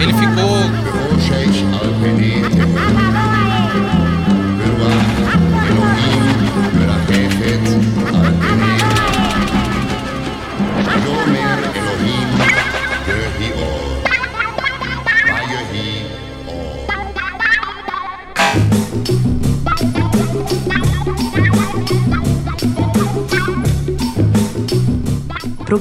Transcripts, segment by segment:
Ele ficou.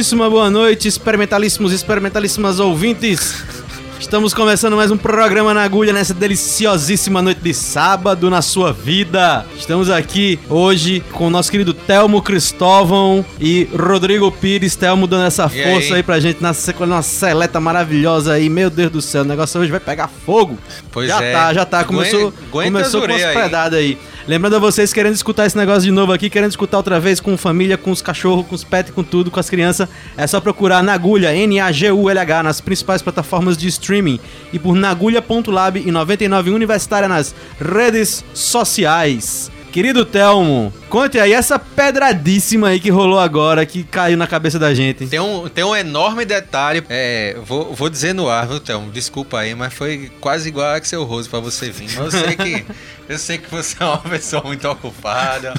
Muitíssima boa noite, experimentalíssimos e experimentalíssimas ouvintes. Estamos começando mais um programa na agulha nessa deliciosíssima noite de sábado na sua vida. Estamos aqui hoje com o nosso querido Telmo Cristóvão e Rodrigo Pires. Telmo dando essa E força aí? aí? pra gente na uma seleta maravilhosa aí. Meu Deus do céu, o negócio hoje vai pegar fogo. Pois já é. tá, já tá. Começou, aguenta começou com as orelhas aí. pedadas aí. Lembrando a vocês, querendo escutar esse negócio de novo aqui, querendo escutar outra vez com família, com os cachorros, com os pets, com tudo, com as crianças, é só procurar Nagulha, N-A-G-U-L-H, nas principais plataformas de streaming e por nagulha.lab e 99 Universitária nas redes sociais. Querido Telmo, conte aí essa pedradíssima aí que rolou agora, que caiu na cabeça da gente. Tem um, tem um enorme detalhe. É, vou, vou dizer no ar, viu, Thelmo? Desculpa aí, mas foi quase igual a Axel Rose pra você vir. Mas eu sei que, eu sei que você é uma pessoa muito ocupada.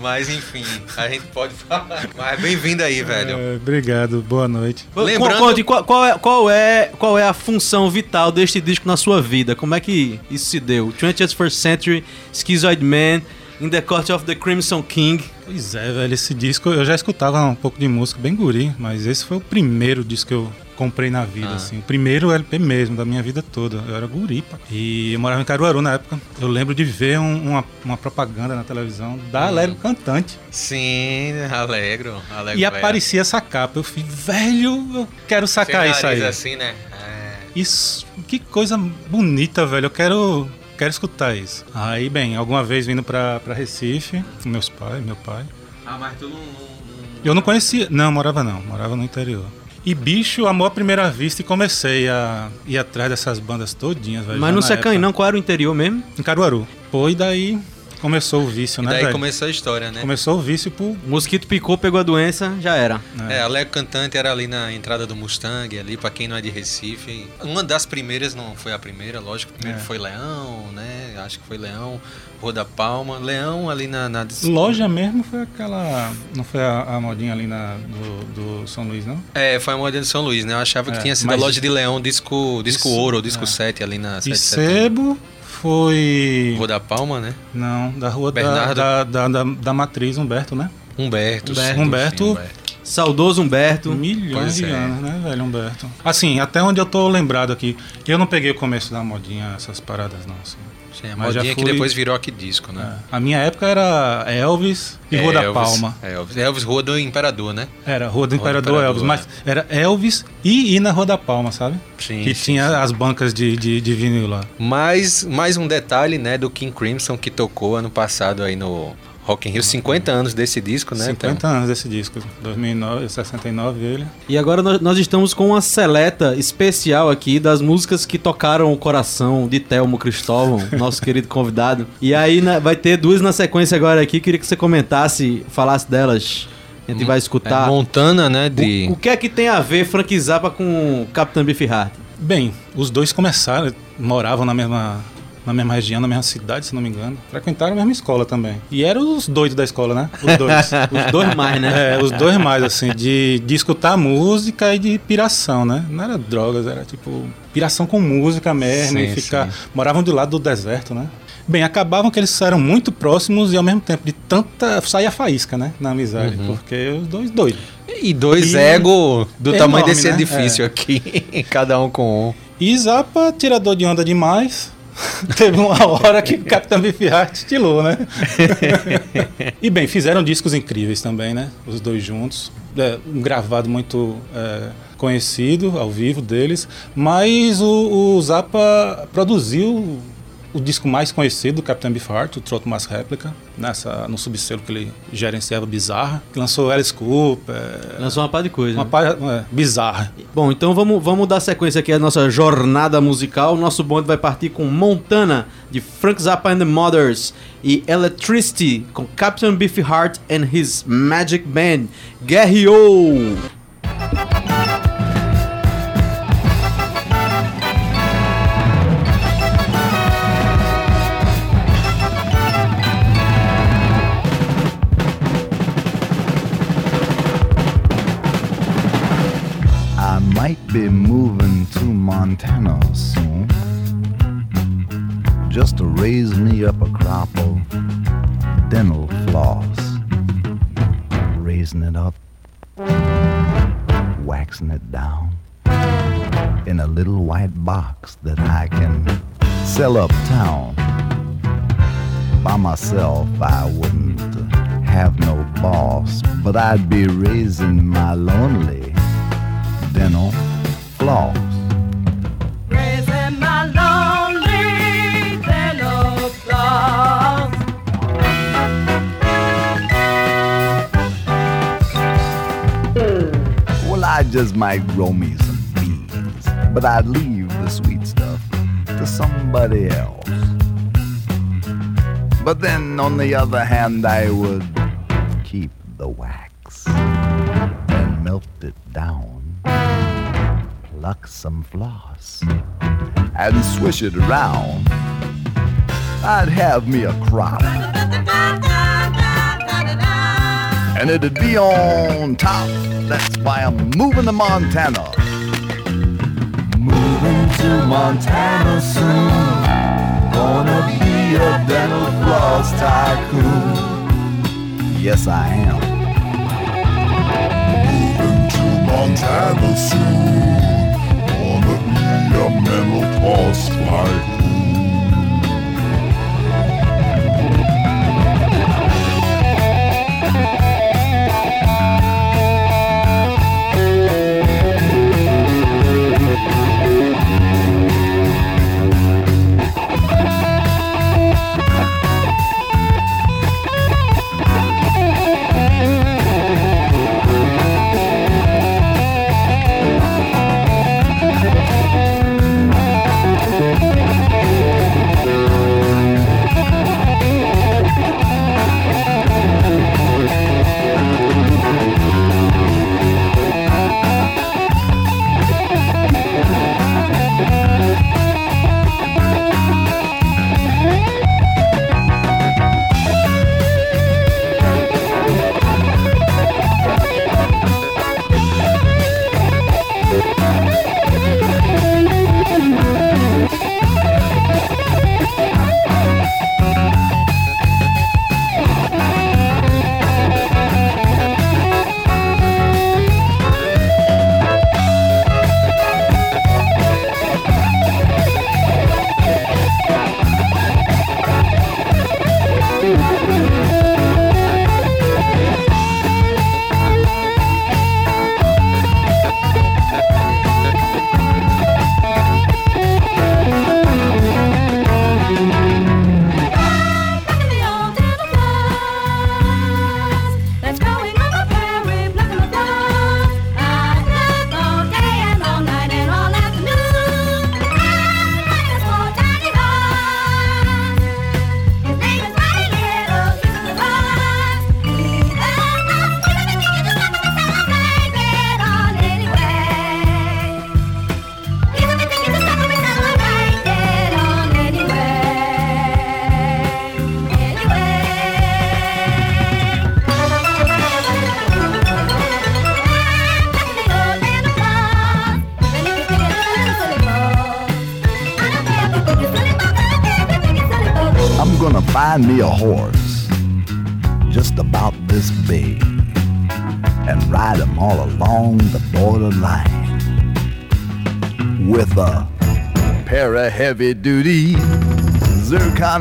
Mas enfim, a gente pode falar. Mas bem-vindo aí, velho. É, obrigado, boa noite. Lembrando- Conte, qual, qual é, qual, é, qual é a função vital deste disco na sua vida? Como é que isso se deu? 20th First Century, Schizoid Man, In the Court of the Crimson King. Pois é, velho, esse disco eu já escutava um pouco de música bem guri, mas esse foi o primeiro disco que eu comprei na vida, Ah. assim. O primeiro LP mesmo, da minha vida toda. Eu era guri, pá. E eu morava em Caruaru na época. Eu lembro de ver um- uma, uma propaganda na televisão da Hum. Alegro Cantante. Sim, alegro. alegro e velho. aparecia essa capa. Eu fui, velho, eu quero sacar isso aí. assim, né? É. Isso, que coisa bonita, velho. Eu quero, quero escutar isso. Aí, bem, alguma vez vindo pra, pra Recife, com meus pais, meu pai. Ah, mas tu não. Eu não conhecia, não, morava não, morava no interior. E bicho, amor à primeira vista e comecei a ir atrás dessas bandas todinhas, velho. Mas não na se acanhe época. não, qual era o interior mesmo? Em Caruaru. Pô, e daí começou o vício, E né, daí velho? começou a história, né? Começou o vício por... O mosquito picou, pegou a doença, já era. É, a Lego Cantante era ali na entrada do Mustang, ali, pra quem não é de Recife. Uma das primeiras, não foi a primeira, lógico. Primeiro É. foi Leão, né? Acho que foi Leão, Rua da Palma. Leão ali na. na... Loja mesmo foi aquela... Não foi a, a modinha ali na, do, do São Luís, não? É, foi a moda de São Luís, né? Eu achava que É, tinha sido mas- a loja de Leão, disco, disco Isso, ouro, ou disco é. 7 ali na 7 E. Sebo foi... Rua da Palma, né? Não, da rua da, da, da, da, da matriz Humberto, né? Humberto. Humberto. sim, Humberto. sim, Humberto. Saudoso Humberto. Milhões Pois de é. anos, né, velho, Humberto? Assim, até onde eu tô lembrado aqui, eu não peguei o começo da modinha, essas paradas, não, assim. Sim, a Mas modinha que fui- depois virou aqui disco, né? É. A minha época era Elvis e Rua da Elvis, Palma. É, Elvis, Elvis Rua do Imperador, né? Era Rua do Rua do Imperador, Imperador, Elvis, mas era Elvis e ir na Rua da Palma, sabe? Sim. que sim, tinha as bancas de, de, de vinil lá. Mais, mais um detalhe, né, do King Crimson que tocou ano passado aí no Rock in Rio, 50 anos desse disco, né? 50 anos desse disco, 2009, 69 ele. E agora nós, nós estamos com uma seleta especial aqui das músicas que tocaram o coração de Telmo Cristóvão, nosso querido convidado. E aí né, vai ter duas na sequência agora aqui, queria que você comentasse, falasse delas. A gente vai escutar. É, Montana, né, de... O, o que é que tem a ver Frank Zappa com Capitão Beefheart? Bem, os dois começaram, moravam na mesma, na mesma região, na mesma cidade, se não me engano. Frequentaram a mesma escola também. E eram os doidos da escola, né? Os dois. Os dois mais, né? É, os dois mais, assim, de, de escutar música e de piração, né? Não era drogas, era tipo piração com música mesmo Sim, e ficar. sim. Moravam do lado do deserto, né? Bem, acabavam que eles eram muito próximos e ao mesmo tempo de tanta. saía faísca, né? Na amizade, Uhum. porque os dois doidos. E dois E- egos do É tamanho enorme, desse né? edifício aqui, cada um com um. E Zappa, tirador de onda demais. Teve uma hora que o Capitão Beefheart estilou, né? e bem, fizeram discos incríveis também, né? Os dois juntos. É, um gravado muito é, conhecido ao vivo deles. Mas o, o Zappa produziu o disco mais conhecido do Capitão Beefheart, o Trot Mass Replica, nessa, no subselo que ele gerenciava Bizarra, que lançou Alice Cooper, Lançou uma par de coisa. uma né? par, é, bizarra. Bom, então vamos, vamos dar sequência aqui à nossa jornada musical. Nosso bonde vai partir com Montana, de Frank Zappa and the Mothers, e Electricity, com Captain Beefheart and his Magic Band. Guerreou! Montana soon. Just to raise me up a crop of dental floss. Raising it up waxing it down in a little white box that I can sell uptown. By myself, I wouldn't have no boss, but I'd be raising my lonely dental floss. Just might grow me some beans, but I'd leave the sweet stuff to somebody else. But then, on the other hand, I would keep the wax and melt it down, pluck some floss, and swish it around. I'd have me a crop, and it'd be on top. That's why I'm moving to Montana. Moving to Montana soon. Gonna be a dental floss tycoon. Yes, I am. Moving to Montana soon. Gonna be a mental floss tycoon.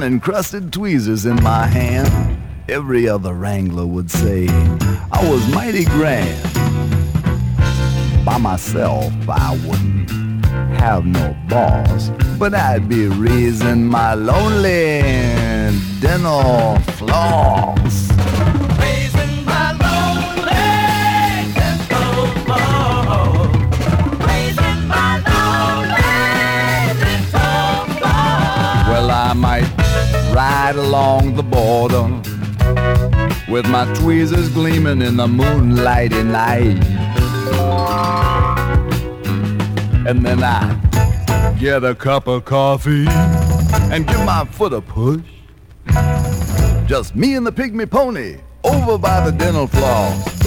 Encrusted tweezers in my hand. Every other wrangler would say I was mighty grand. By myself, I wouldn't have no boss, but I'd be raising my lonely dental floss. Ride along the border with my tweezers gleaming in the moonlighty night. And then I get a cup of coffee and give my foot a push. Just me and the pygmy pony over by the dental floss.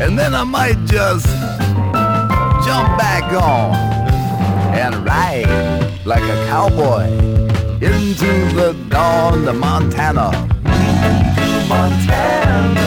And then I might just jump back on and ride like a cowboy into the dawn to Montana. Montana,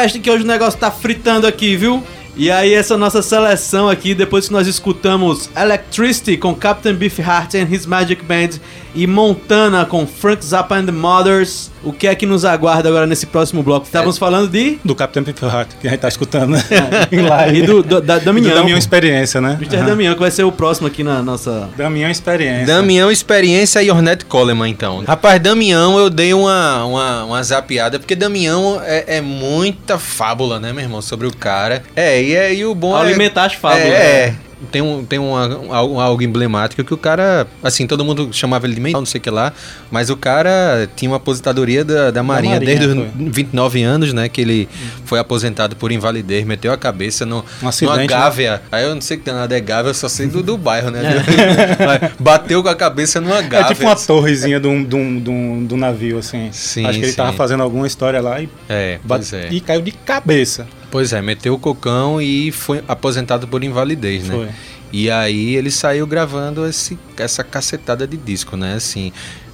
Peste que hoje o negócio tá fritando aqui, viu? E aí essa nossa seleção aqui, depois que nós escutamos Electricity com Captain Beefheart and His Magic Band e Montana com Frank Zappa and the Mothers, o que é que nos aguarda agora nesse próximo bloco? Estávamos falando de... Do Capitão Beefheart, que a gente tá escutando né? em live. E do, do, da, Damião. Da minha experiência, né? Mr. Aham. Damião, que vai ser o próximo aqui na nossa... Damião Experiência. Damião Experiência e Ornette Coleman, então. Rapaz, Damião, eu dei uma, uma, uma zapiada, porque Damião é, é muita fábula, né, meu irmão, sobre o cara. É, e, é, e o bom é... Alimentar as fábulas. É, é. tem, um, tem uma- um, algo- emblemático que o cara, assim, todo mundo chamava ele de mental, não sei o que lá, mas o cara tinha uma aposentadoria da, da Marinha, Marinha, desde foi. os 29 anos, né? Que ele foi aposentado por invalidez, meteu a cabeça no, Um numa né? gávea. Aí eu não sei que tem nada é gávea, eu só sei do, do bairro, né? Mas Bateu com a cabeça numa É gávea. tipo uma torrezinha de um, de um, de um, de um navio, assim. Sim, Acho que ele sim. tava fazendo alguma história lá e, É, bate- é. e caiu de cabeça. Pois é, meteu o cocão e foi aposentado por invalidez, né? Foi. E aí ele saiu gravando esse, essa cacetada de disco, né? Assim,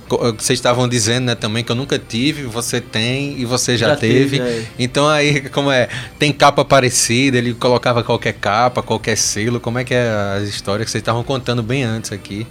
co- vocês estavam dizendo, né, também que eu nunca tive, você tem e você já, Já teve. teve, é. Então aí, como é, tem capa parecida, ele colocava qualquer capa, qualquer selo, como é que é as histórias que vocês estavam contando bem antes aqui?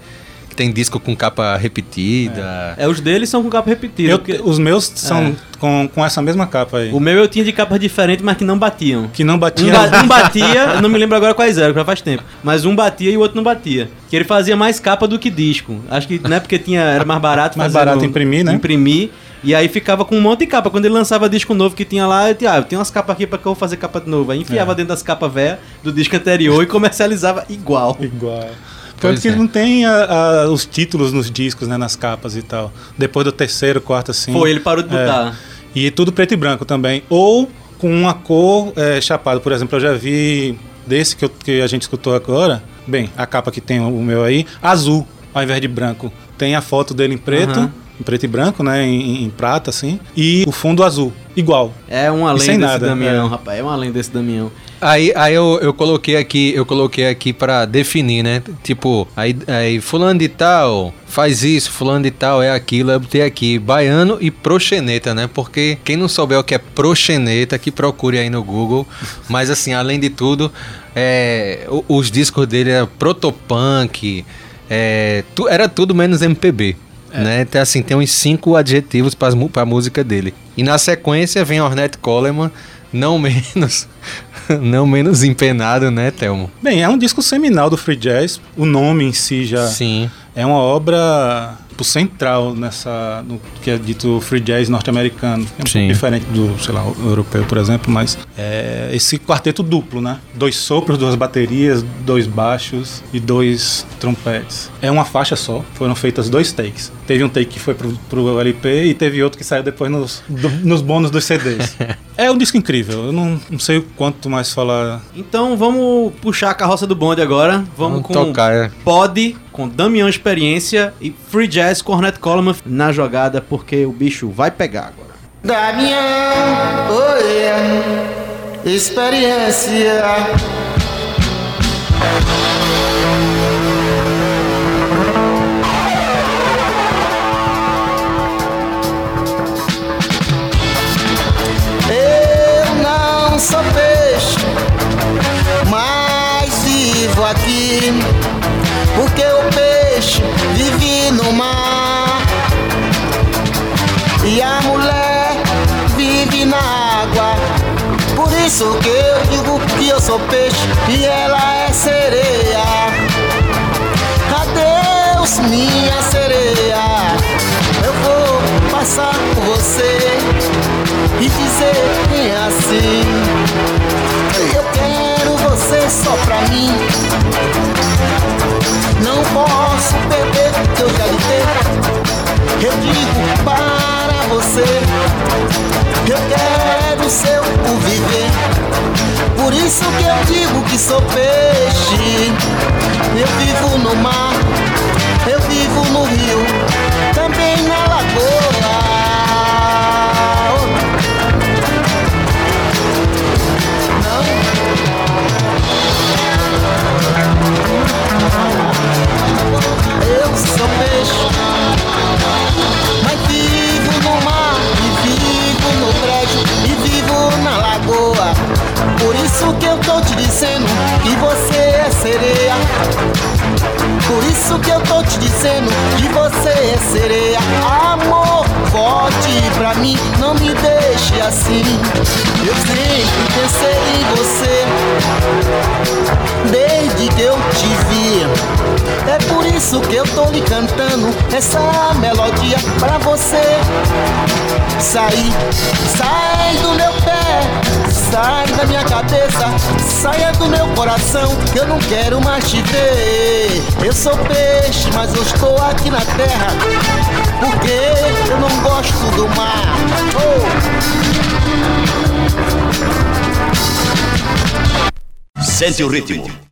Tem disco com capa repetida. É, os deles são com capa repetida. Eu- porque os meus são É. com, com essa mesma capa aí. O meu eu tinha de capas diferentes, mas que não batiam. Que não Um, batia. ba- um batia, não me lembro agora quais eram, já faz tempo. Mas um batia e o outro não batia. Que ele fazia mais capa do que disco. Acho que não é porque tinha, era mais barato Mais fazer barato no- imprimir, né? Imprimir. E aí ficava com um monte de capa. Quando ele lançava disco novo que tinha lá, eu tinha, ah, eu tenho umas capas aqui pra que eu vou fazer capa de novo. Aí enfiava É. dentro das capas velhas do disco anterior e comercializava igual. Igual. Pois Tanto que é. não tem a- a- os títulos nos discos, né, nas capas e tal. Depois do terceiro, quarto, assim. Foi, ele parou de É. botar. E tudo preto e branco também. Ou com uma cor é, chapada. Por exemplo, eu já vi desse que, eu- que a gente escutou agora. Bem, a capa que tem o meu aí, azul, ao invés de branco. Tem a foto dele em preto, Aham. em preto e branco, né? Em, em prata, assim. E o fundo azul, igual. É um além desse Damião, é. rapaz. É um além desse Damião. Aí, aí eu, eu coloquei aqui, eu coloquei aqui para definir, né? Tipo, aí, aí fulano de tal faz isso, fulano de tal é aquilo, eu botei aqui baiano e proxeneta, né? Porque quem não souber o que é proxeneta, que procure aí no Google. Mas assim, além de tudo, é, os discos dele é protopunk, é, tu- era tudo menos MPB. Né? Então, assim, tem uns cinco adjetivos para a música dele. E na sequência vem Ornette Coleman, não menos, não menos empenado, né, Thelmo? Bem, é um disco seminal do free jazz. O nome em si já Sim. é uma obra tipo, central nessa no que é dito free jazz norte-americano. É um Sim. pouco diferente do, sei lá, europeu, por exemplo, mas é esse quarteto duplo, né? Dois sopros, duas baterias, dois baixos e dois trompetes. É uma faixa só, foram feitas dois takes. Teve um take que foi pro, pro LP e teve outro que saiu depois nos, do- nos bônus dos CDs. é um disco incrível, eu não, não sei o quanto mais falar. Então vamos puxar a carroça do bonde agora. Vamos, Vamos com tocar, é. Pod, com Damião Experiência e Free Jazz com Hornet Coleman na jogada, porque o bicho vai pegar agora. Damião, oh yeah, experiência. Porque o peixe vive no mar. E a mulher vive na água. Por isso que eu digo que eu sou peixe e ela é sereia. Adeus, minha sereia. Eu vou passar por você e dizer bem assim. Você só pra mim. Não posso perder que eu já lhe dei. Eu digo para você, eu quero seu o viver. Por isso que eu digo que sou peixe. Eu vivo no mar, eu vivo no rio, também na isso que eu tô te dizendo que você é sereia. Por isso que eu tô te dizendo que você é sereia. Amor, volte pra mim, não me deixe assim. Eu sempre pensei em você, desde que eu te vi. É por isso que eu tô lhe cantando essa melodia pra você. Sair, sai do meu pé, sai da minha cabeça, saia do meu coração, que eu não quero mais te ver. Eu sou peixe, mas eu estou aqui na terra, porque eu não gosto do mar. Oh! Sente o ritmo.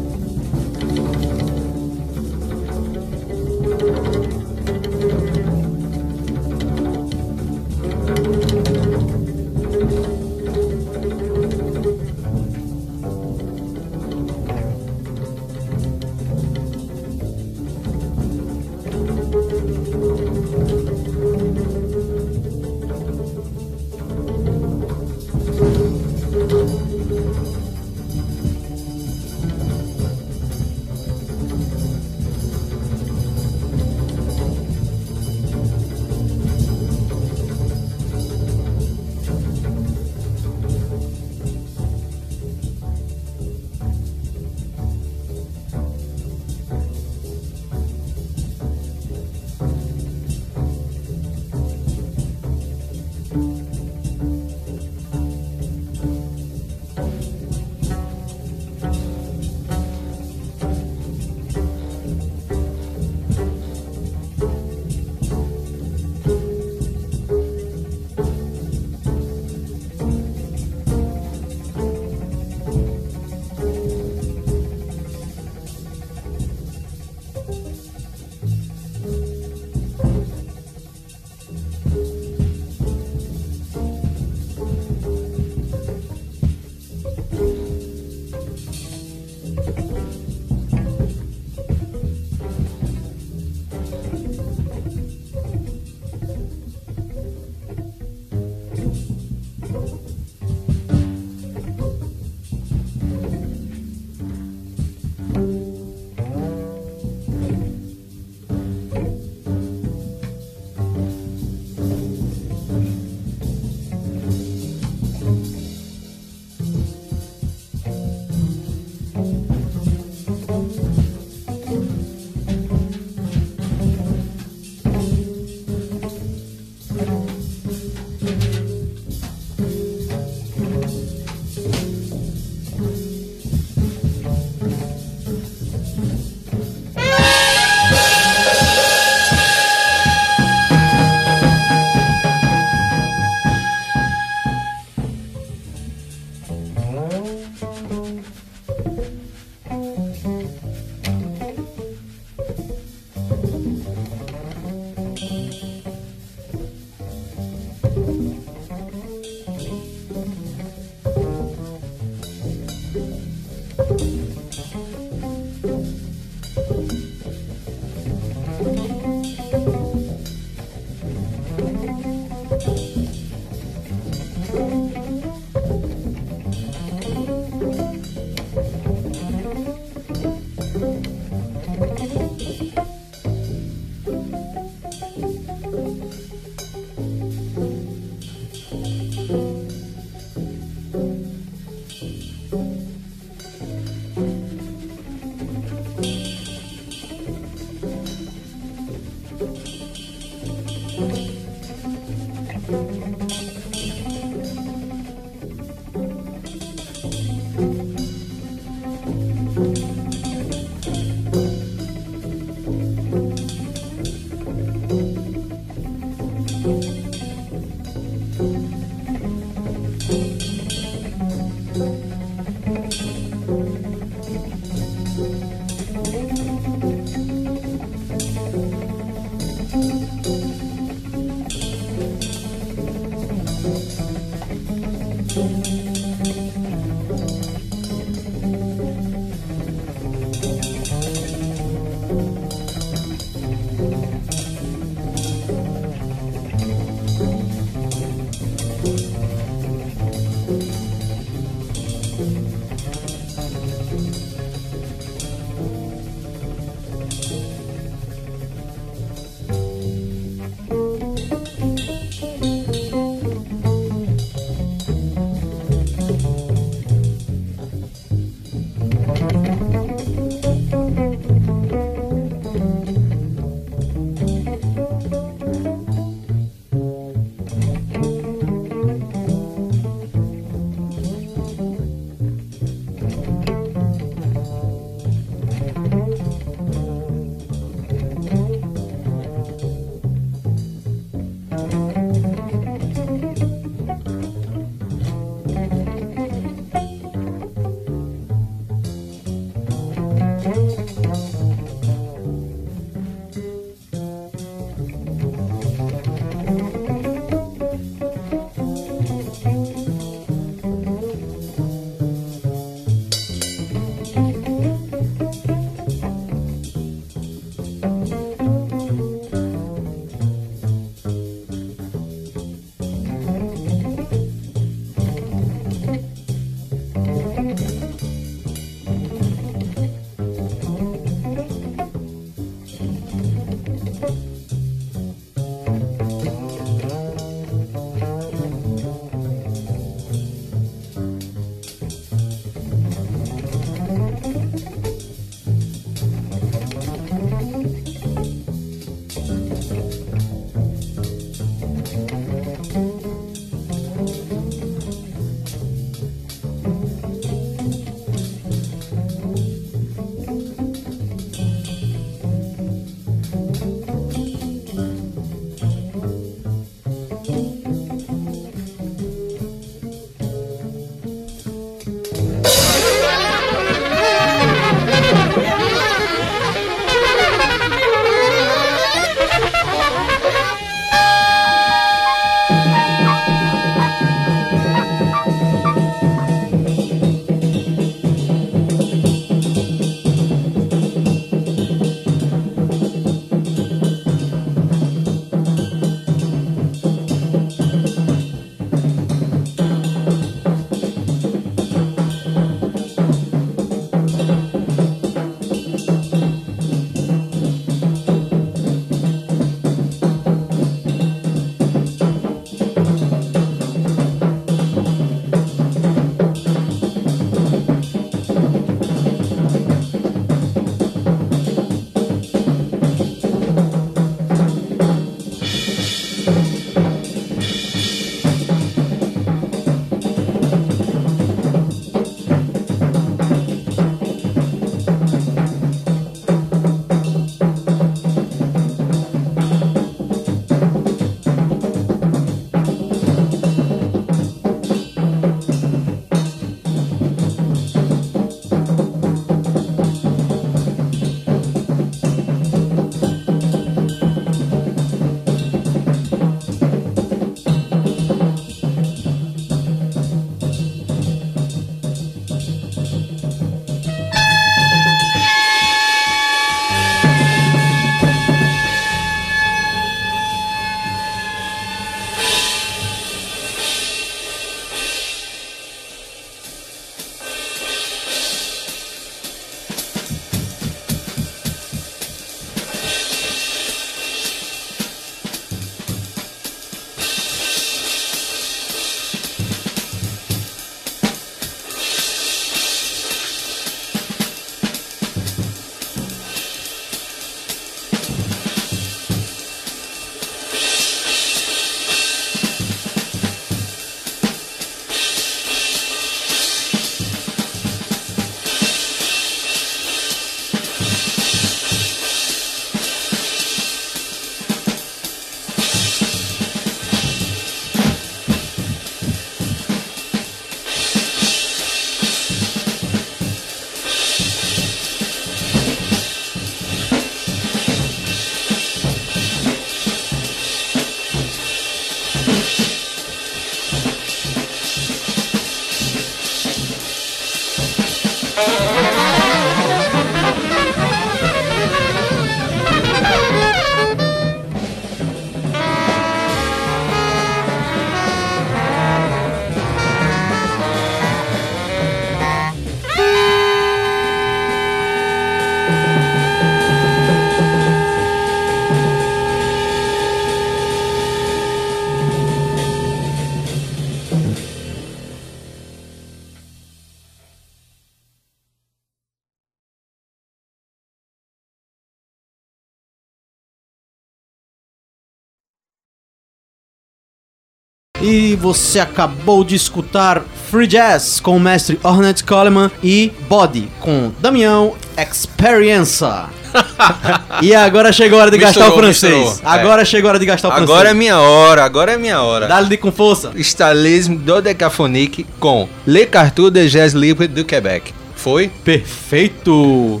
E você acabou de escutar Free Jazz com o mestre Ornette Coleman e Body com Damião Experiença. e agora chegou a hora de gastar o Misturou, francês. misturou. Agora chegou a hora de gastar o francês. Agora é minha hora, agora é minha hora. Dá-lhe com força. Stalisme dodecaphonique com Le Cartoon de Jazz Libre do Quebec. Foi? Perfeito.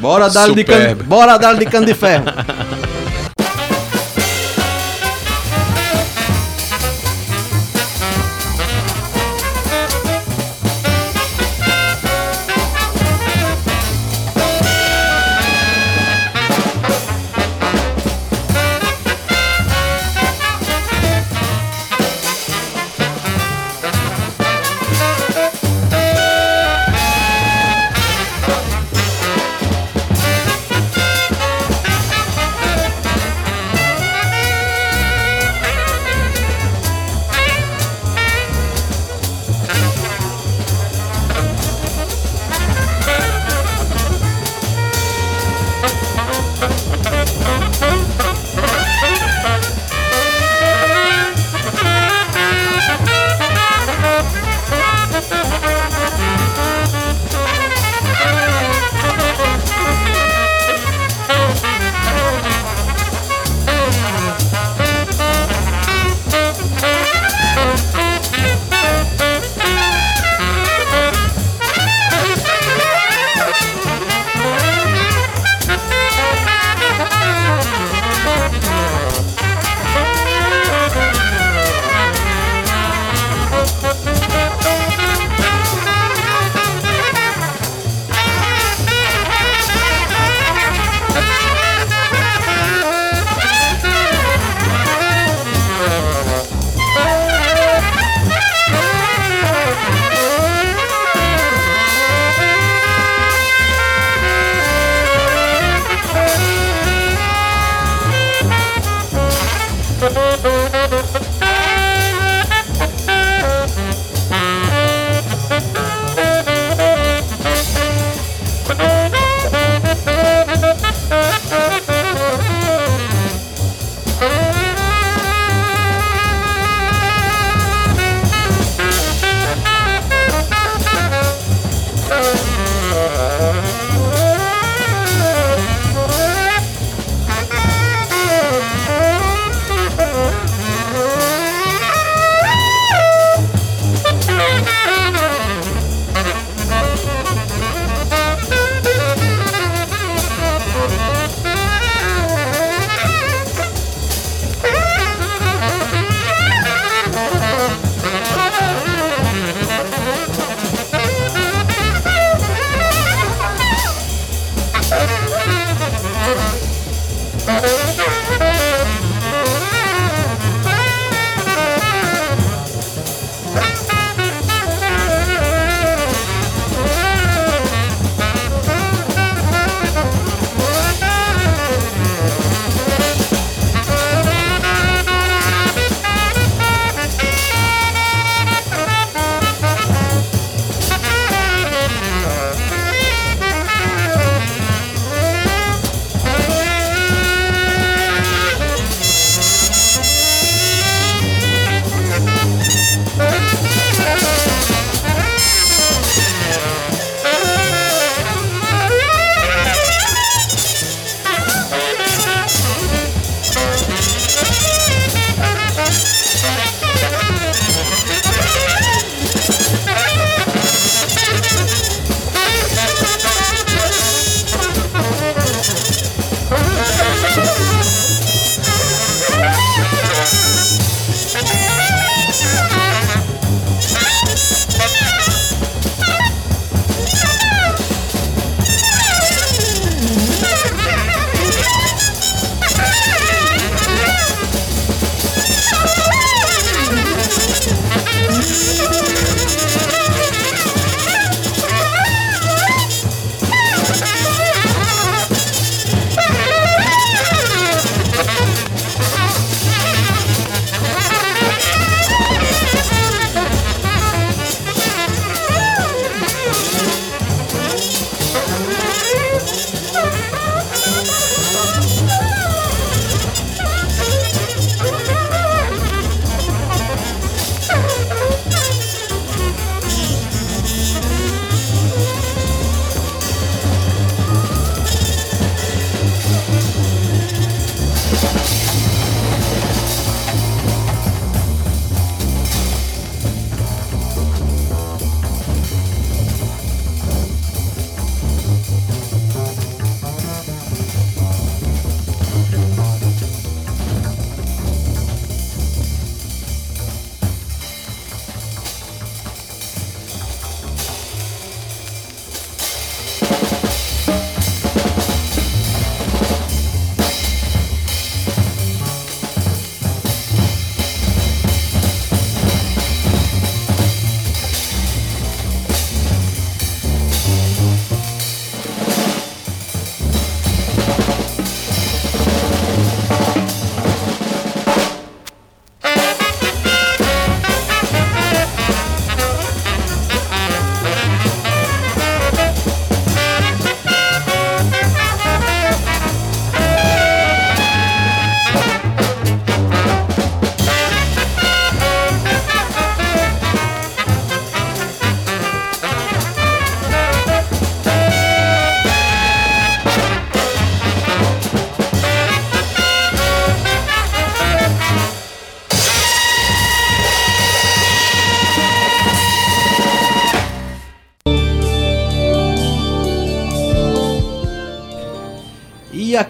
Bora dar-lhe de cano, bora dar de cano de ferro.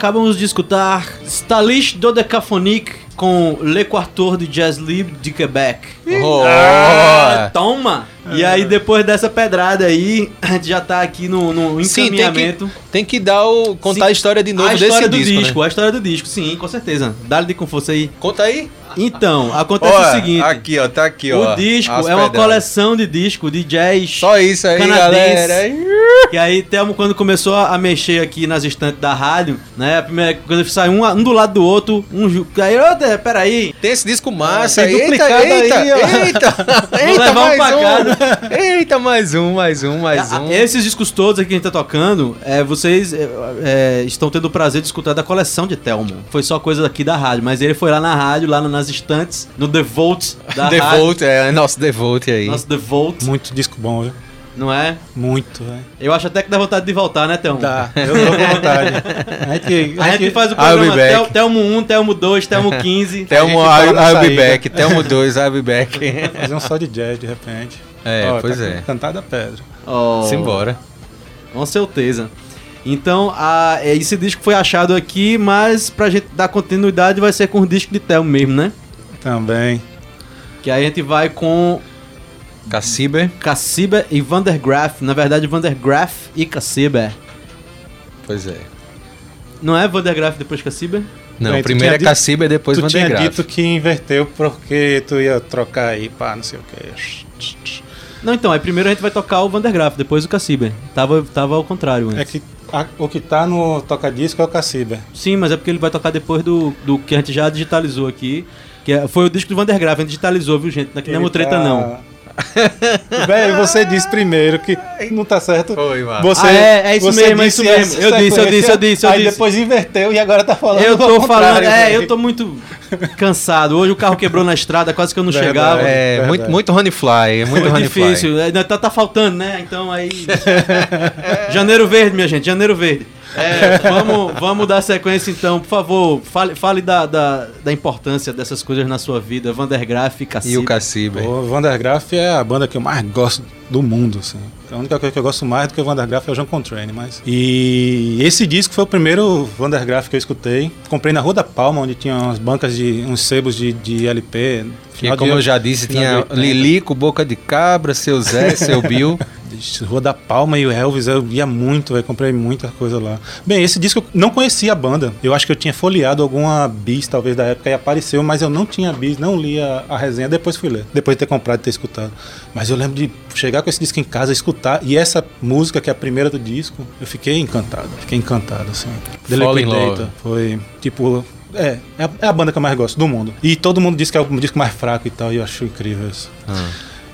acabamos de escutar Stalish Dodecaphonique com Le Quartor de Jazz Libre de Quebec. Oh, Ah, toma! E aí, depois dessa pedrada aí, a gente já tá aqui no, no Sim, tem que, encaminhamento. Tem que dar o, contar Sim. a história de novo a desse história do disco, disco, né? a história do disco, sim, com certeza. Dá-lhe com força aí. Conta aí. Então, acontece Ó, o seguinte: Aqui, ó, tá aqui, ó. o disco é uma coleção de disco de jazz. Só isso aí, canadense. galera. E aí, Thelmo, quando começou a mexer aqui nas estantes da rádio, né? A primeira coisa saiu um, um do lado do outro, um. Aí, ô, peraí. Tem esse disco massa É. Eita, duplicado eita, aí, ó. eita, eita, levar um mais pra um. Eita, mais um, mais um, mais Ah, um. Esses discos todos aqui que a gente tá tocando, é, vocês é, é, estão tendo o prazer de escutar da coleção de Thelmo. Foi só coisa aqui da rádio, mas ele foi lá na rádio, lá nas estantes, no The Vault da rádio. Devote, é, nosso Devote aí. Nosso The Vault, Muito disco bom, viu? não é? Muito, velho. Eu acho até que dá vontade de voltar, né, Thelmo? Dá, eu tô com vontade. A gente, A gente faz o programa. Tel- Telmo 1, Telmo 2, Telmo 15. Thelmo, A gente fala na I'll be back. Thelmo 2, I'll be back. fazer um só de jazz de repente. É, Ó, pois tá é. Cantada pedra. Oh, Simbora. Com certeza. Então, a, é, esse disco foi achado aqui, mas pra gente dar continuidade vai ser com o disco de Telmo mesmo, né? Também. Que aí a gente vai com Caciber. Cassiber e Vandergraaf. Na verdade, Vandergraaf e Cassiber. Pois é. Não é Vandergraaf depois Cassiber? Não, Bem, primeiro é Caciber, depois tu tinha Vandergraaf. dito que inverteu porque tu ia trocar aí, pá, não sei o que. Não, então, aí primeiro a gente vai tocar o Vandergraaf, depois o Cassiber. Tava, tava ao contrário antes. É que a- o que tá no toca-disco é o Caciber. Sim, mas é porque ele vai tocar depois do, do que a gente já digitalizou aqui. Que é- foi o disco do Vandergraaf, a gente digitalizou, viu, gente? Não é Ele mutreta, tá- não. Velho, você disse primeiro que não tá certo. Foi, mano. Você, Ah, é, é isso você mesmo, é isso mesmo. Eu disse, eu disse, eu disse, eu aí disse. depois inverteu e agora tá falando Eu tô falando, é, eu tô muito cansado. Hoje o carro quebrou na estrada, quase que eu não Verdade. chegava. É, Verdade. muito, muito Honeyfly, é muito Honeyfly. difícil, ainda tá, tá faltando, né? Então aí. Janeiro Verde, minha gente, Janeiro Verde. É, vamos, vamos dar sequência então, por favor, fale, fale da, da, da importância dessas coisas na sua vida, Vandergraaf e E Cacibe. o Caciber. O Vandergraaf é a banda que eu mais gosto do mundo, assim. A única coisa que eu gosto mais do que o Vandergraaf é o John Coltrane, mas... E esse disco foi o primeiro Vandergraaf que eu escutei. Comprei na Rua da Palma, onde tinha umas bancas de... uns sebos de, de LP. Que, Final como eu já disse, tinha 80. Lilico, Boca de Cabra, Seu Zé, Seu Bill. Rua da Palma e o Elvis, eu ia muito, eu comprei muita coisa lá. Bem, esse disco eu não conhecia a banda. Eu acho que eu tinha folheado alguma bis, talvez, da época, e apareceu, mas eu não tinha bis, não li a, resenha, depois fui ler. Depois de ter comprado e ter escutado. Mas eu lembro de chegar com esse disco em casa, escutar, e essa música, que é a primeira do disco, eu fiquei encantado. Fiquei encantado, assim. Fall in. Foi, tipo... É, é a, é a banda que eu mais gosto do mundo. E todo mundo diz que é o disco mais fraco e tal, e eu acho incrível isso.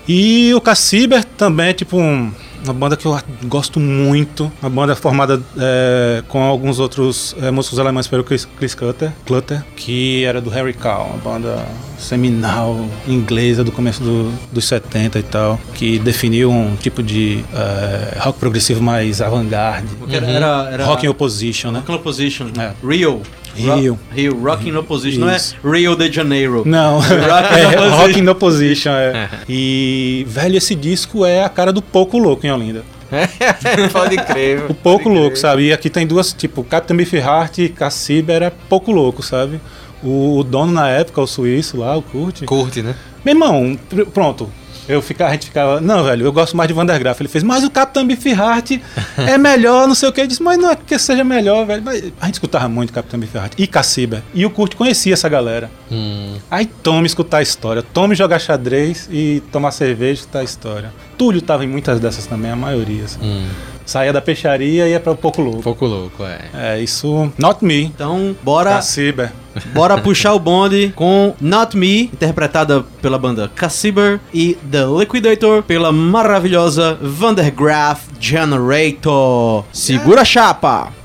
E o Cassiber também é tipo um- uma banda que eu gosto muito. Uma banda formada é, com alguns outros é, músicos alemães pelo Chris, Chris Clutter, Clutter, que era do Harry Cow, uma banda seminal inglesa do começo do- dos 70 e tal, que definiu um tipo de é, rock progressivo mais avant-garde. Porque era, era, Rock in Opposition, né? Rock in Opposition. É. Rio. Rio. Rio, Rock in Opposition. Isso. Não é Rio de Janeiro. Não, Rock in é Opposition. Rock in Opposition, é. E, velho, esse disco é a cara do pouco louco em Olinda. Pode crer. O pouco louco, sabe? E aqui tem duas, tipo, Captain Beefheart e Cassiber era pouco louco, sabe? O, o dono na época, o suíço lá, o Kurt. Curte, né? Meu irmão, pr- pronto. Eu ficava, a gente ficava, não, velho, eu gosto mais de Vandergraaf. Ele fez, mas o Capitão Beefheart é melhor, não sei o que. Ele disse, mas não é que seja melhor, velho. Mas a gente escutava muito Capitão Beefheart e Cassiber. E o Kurt conhecia essa galera. Hum. Aí tome escutar a história. Tome jogar xadrez e tomar cerveja e escutar a história. Túlio tava em muitas dessas também, a maioria. assim. Hum. Saía da peixaria e ia pra pouco Um louco. pouco louco, é. É, isso. Not me. Então, bora, Cassiber. bora puxar o bonde com Not Me, interpretada pela banda Cassiber, e The Liquidator, pela maravilhosa Vandergraaf Generator. Segura a chapa!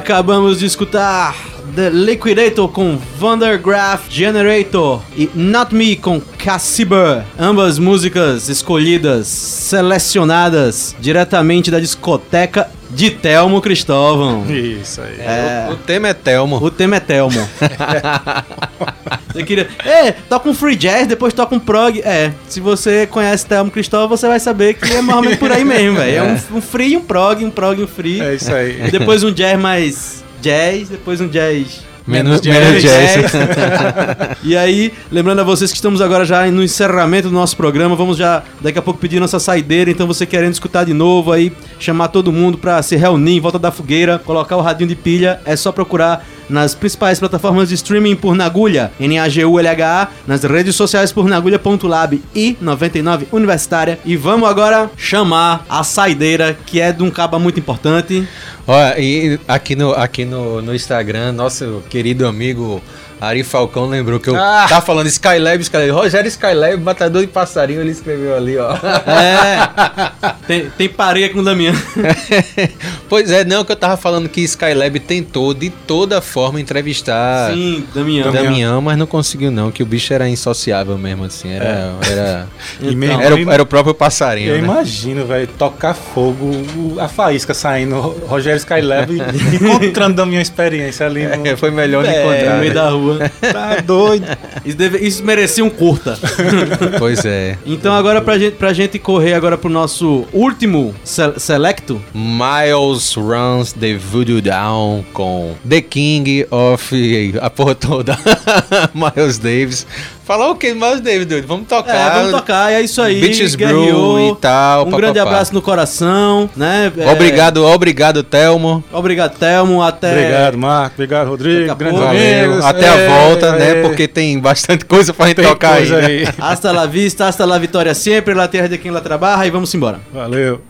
Acabamos de escutar The Liquidator com Vandergraaf Generator e Not Me com Cassiber. Ambas músicas escolhidas, selecionadas diretamente da discoteca de Telmo Cristóvão. Isso aí. O tema é Telmo. O tema é Telmo. Você queria. É, toca um free jazz, depois toca um prog. É, se você conhece Telmo Cristóvão, você vai saber que é mais ou menos por aí mesmo, velho. É um, um free e um prog, um prog e um free. É isso aí. E depois um jazz mais jazz, depois um jazz. Menos, jazz. menos jazz. e aí, lembrando a vocês que estamos agora já no encerramento do nosso programa, vamos já daqui a pouco pedir nossa saideira, então você querendo escutar de novo aí, chamar todo mundo pra se reunir em volta da fogueira, colocar o radinho de pilha, é só procurar nas principais plataformas de streaming por Nagulha, N-A-G-U-L-H-A, nas redes sociais por nagulha.lab e 99 Universitária. E vamos agora chamar a saideira, que é de um caba muito importante. Olha, e aqui no, aqui no, no Instagram, nosso querido amigo Ari Falcão lembrou que eu Ah. tava falando Skylab, Skylab. Rogério Skylab, matador de passarinho, ele escreveu ali, ó. É, tem, tem pareia com o Damião. pois é, não, que eu tava falando que Skylab tentou de toda forma entrevistar Sim, Damião. Damião, mas não conseguiu não, que o bicho era insociável mesmo, assim, era, era, E Então, era, o- era o próprio passarinho, Eu né? imagino, velho, tocar fogo, a faísca saindo, Rogério Skylab e- encontrando da minha experiência ali no... É, foi melhor É, encontrar. no meio né? da rua. Tá doido. Isso, deve- isso merecia um curta. Pois é. Então agora pra gente, pra gente correr agora pro nosso último se- selecto. Miles Runs the Voodoo Down com The King of a porra toda. Miles Davis. Falar o que, Miles Davis, doido? Vamos tocar. É, vamos tocar, é isso aí. Guerreou. Brew e tal. Um papapá. grande abraço no coração, né? É, Obrigado, obrigado, Telmo. Obrigado, Telmo. Até. Obrigado, Marco. Obrigado, Rodrigo. Daqui a Grandes pouco. Valeu. amigos. Até a volta, né? é. Porque tem bastante coisa pra gente tem tocar coisa aí. né? aí. Hasta la vista, hasta la vitória sempre, la terra de quem lá trabalha e vamos embora. Valeu.